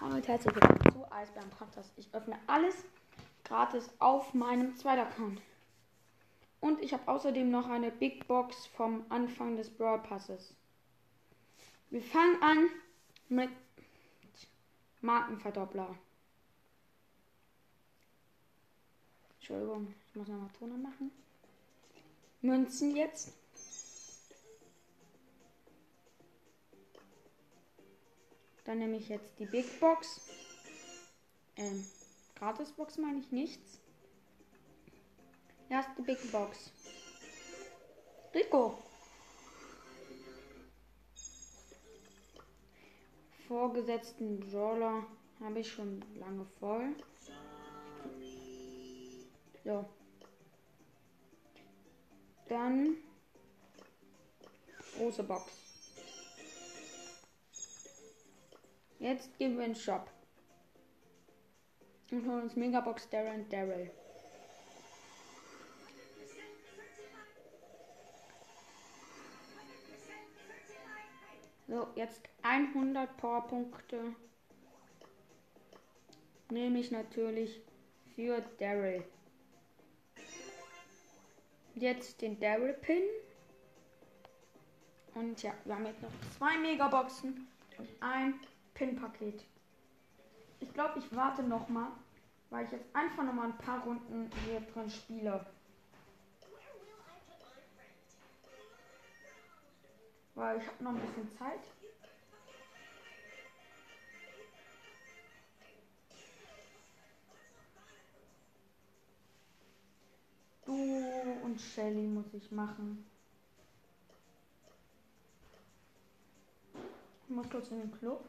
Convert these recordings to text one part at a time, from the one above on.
Hallo und herzlich willkommen zu Eisbären Podcast. Ich öffne alles gratis auf meinem zweiten Account. Und ich habe außerdem noch eine Big Box vom Anfang des Brawl Passes. Wir fangen an mit Markenverdoppler. Entschuldigung, ich muss nochmal Toner machen. Münzen jetzt. Dann nehme ich jetzt die Big Box. Ähm, Gratisbox meine ich nichts. Erste Big Box. Rico. Vorgesetzten Brawler habe ich schon lange voll. So. Dann große Box. Jetzt gehen wir in den Shop. Und holen uns Megabox Daryl und Daryl. So, jetzt 100 Powerpunkte. Nehme ich natürlich für Daryl. Jetzt den Daryl Pin. Und ja, wir haben jetzt noch zwei Megaboxen und ein Pin-Paket. Ich glaube, ich warte noch mal, weil ich jetzt einfach noch mal ein paar Runden hier drin spiele. Weil ich habe noch ein bisschen Zeit. Du und Shelly muss ich machen. Ich muss kurz in den Club.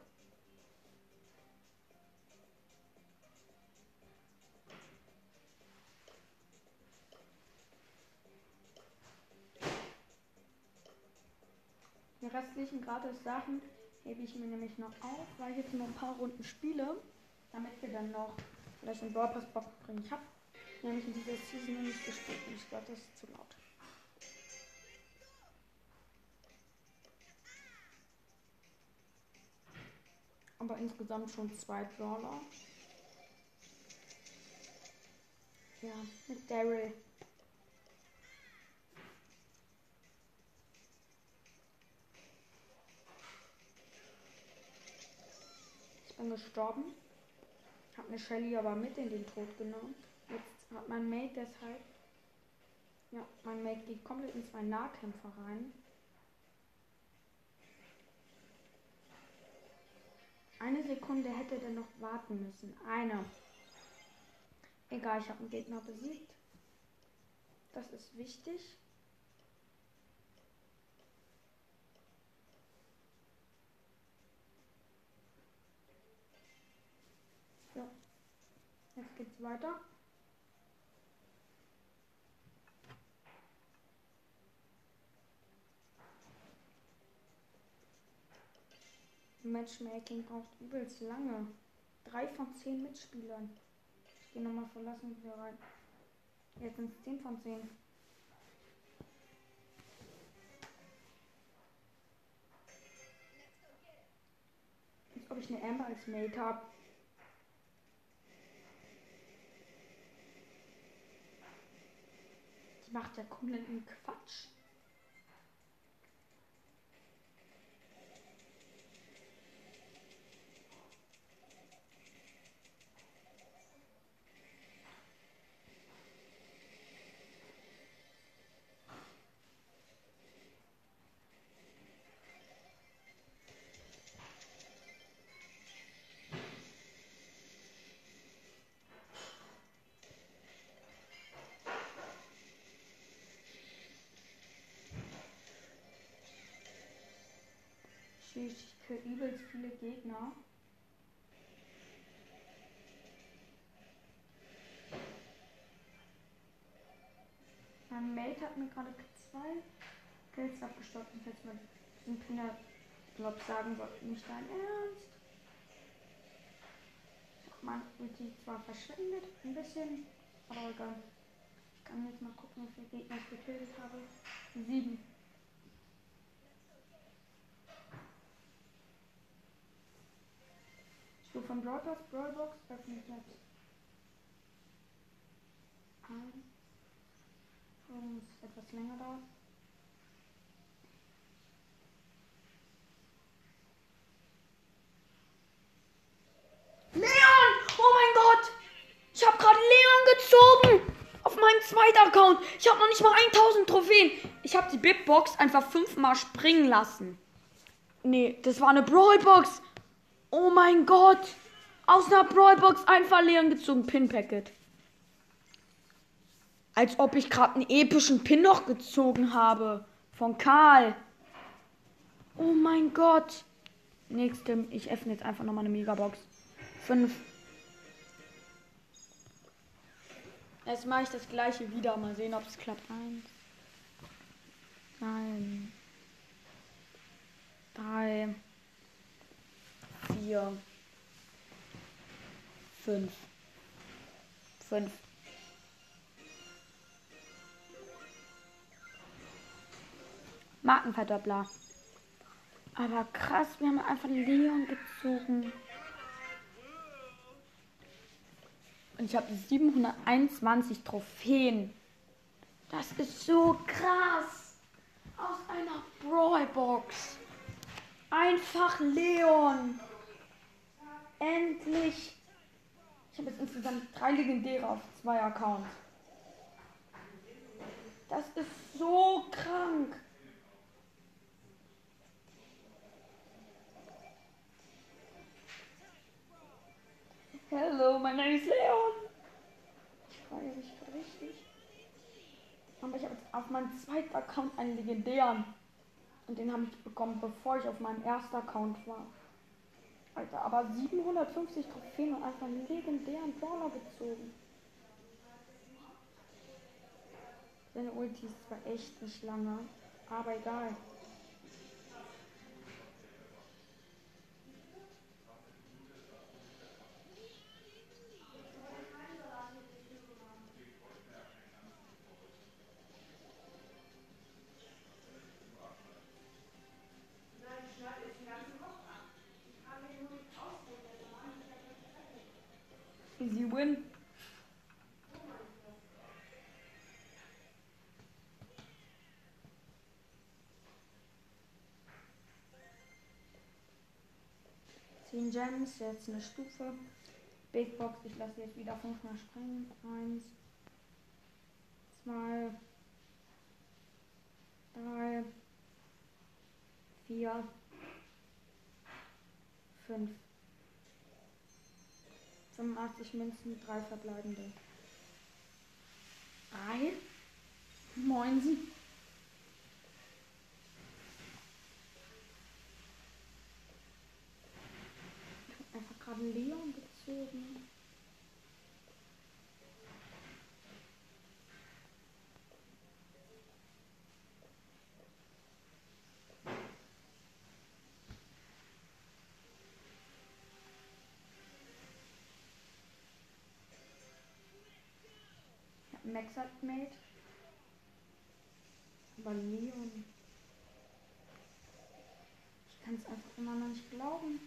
Restlichen gratis Sachen hebe ich mir nämlich noch auf, weil ich jetzt noch ein paar Runden spiele, damit wir dann noch vielleicht einen Ballpass Bock bringen. Ich habe nämlich in dieser Season nicht gespielt und ich glaube, das ist zu laut. Aber insgesamt schon zwei Brawler. Ja, mit Daryl. Bin gestorben. Hab eine Shelly aber mit in den Tod genommen. Jetzt hat mein Mate deshalb. Ja, mein Mate geht komplett in zwei Nahkämpfer rein. Eine Sekunde hätte er noch warten müssen. Eine. Egal, ich habe einen Gegner besiegt. Das ist wichtig. Jetzt weiter. Matchmaking braucht übelst lange. Drei von zehn Mitspielern. Ich gehe nochmal verlassen wieder rein. Jetzt sind es 10 von 10. Als ob ich eine Amber als Mate habe. Macht ja kompletten Quatsch. Ich kill übelst viele Gegner. Mein Mate hat mir gerade zwei Kills abgestoppt und jetzt mal diesen Pina, glaub sagen wollte, nicht dein Ernst. Man wird die zwar verschwendet, ein bisschen, aber egal. Ich kann jetzt mal gucken, wie viele Gegner ich getötet habe. Sieben. So, von Brawl Pass, Brawl Box öffne ich jetzt. Warum es etwas länger dauert. Leon! Oh mein Gott! Ich habe gerade Leon gezogen! Auf meinen zweiten Account. Ich habe noch nicht mal 1000 Trophäen. Ich habe die Big Box einfach fünfmal springen lassen. Nee, das war eine Brawl Box. Oh mein Gott. Aus einer Brawl Box einfach Leon gezogen. Pin Packet. Als ob ich gerade einen epischen Pin noch gezogen habe. Von Karl. Oh mein Gott. Nächste, ich öffne jetzt einfach nochmal eine Megabox. Fünf. Jetzt mache ich das gleiche wieder. Mal sehen, ob es klappt. Eins. Nein. Drei. Vier. Fünf. Fünf. Markenverdoppler. Aber krass, wir haben einfach Leon gezogen. Und ich habe 721 Trophäen. Das ist so krass. Aus einer Brawlbox. Einfach Leon. Endlich. Ich habe jetzt insgesamt drei Legendäre auf zwei Accounts. Das ist so krank. Hello, my name is Leon. Ich freue mich richtig. Aber ich habe jetzt auf meinem zweiten Account einen legendären. Und den habe ich bekommen, bevor ich auf meinem ersten Account war. Alter, aber 750 Trophäen und einfach einen legendären Brawler gezogen. Seine Ulti ist zwar echt nicht lange, aber egal. Easy win. Zehn Gems, jetzt eine Stufe. Big Box, ich lasse jetzt wieder fünfmal springen. Eins, zwei, drei, vier, fünf. 85 Münzen, drei verbleibende. Ei? Moinsen. Einfach gerade Leon Max hat made. Aber Leon. Ich kann es einfach immer noch nicht glauben.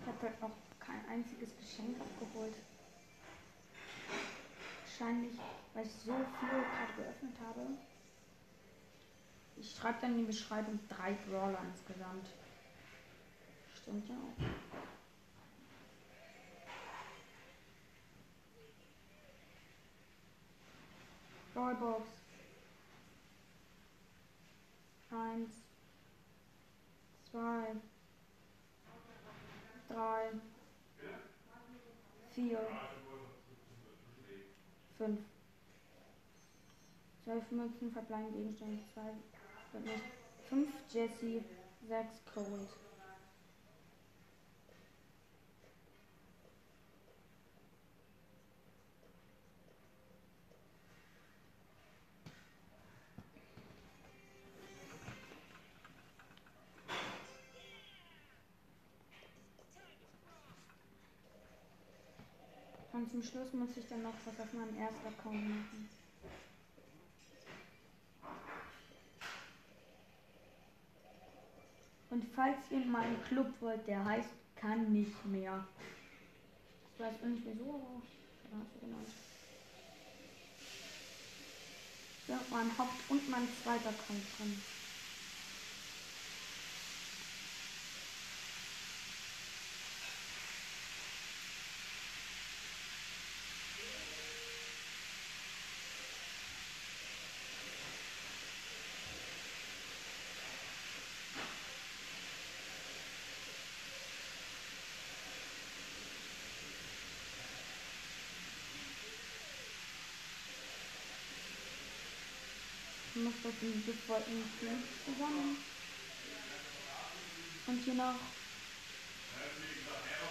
Ich habe halt noch kein einziges Geschenk abgeholt. Wahrscheinlich, weil ich so viel gerade geöffnet habe. Ich schreibe dann in die Beschreibung drei Brawler insgesamt. Stimmt ja auch. Brawlbox. Eins. Zwei. Drei. Vier. Fünf. Zwölf Münzen verbleiben Gegenstände. Zwei. Wird nicht. Fünf Jesse. Sechs Cold. Und zum Schluss muss ich dann noch was auf meinem ersten Account machen. Und falls ihr mal einen Club wollt, der heißt kann nicht mehr. Ich weiß nicht wieso, aber ja, so genannt. Ja, mein Haupt- und mein zweiter Account drin. Ich muss das in sofort in Flint zusammen. Und hier noch.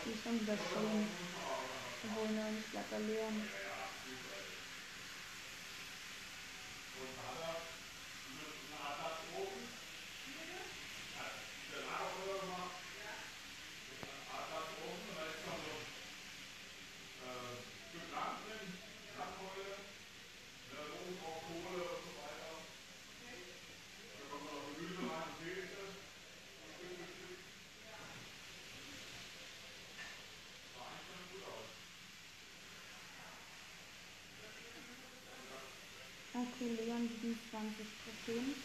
Die ist dann wieder schön. Obwohl, ne, ich bleib da 20 Prozent.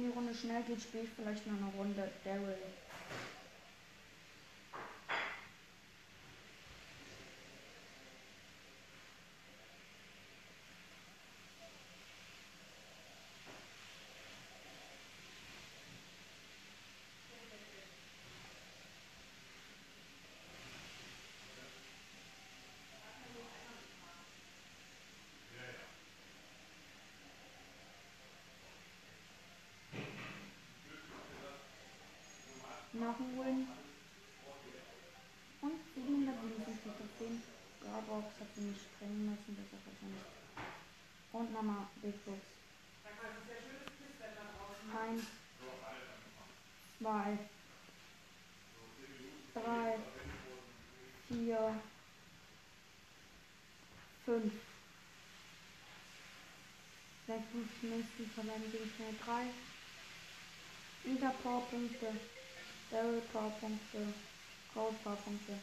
Wenn die Runde schnell geht, spiele ich vielleicht noch eine Runde Daryl. Nachholen. Und 757 10. Garbox hat sie nicht sprengen müssen, das ist wahrscheinlich. Und nochmal Big Box. Eins, zwei, drei, vier, fünf. Sechs, fünf, nächsten verwenden wir schnell drei. Wieder Powerpunkte. Daryl Powerpunkte. Gold Powerpunkte.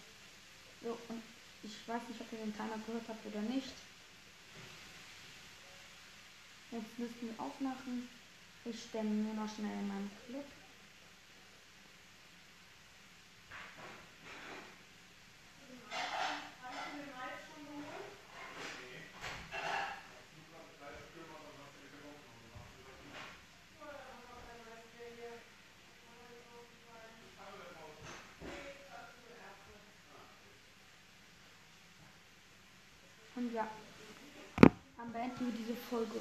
So, und ich weiß nicht, ob ihr den Timer gehört habt oder nicht. Jetzt müssten wir aufmachen. Ich stemme nur noch schnell in meinem Club. Wir diese Folge.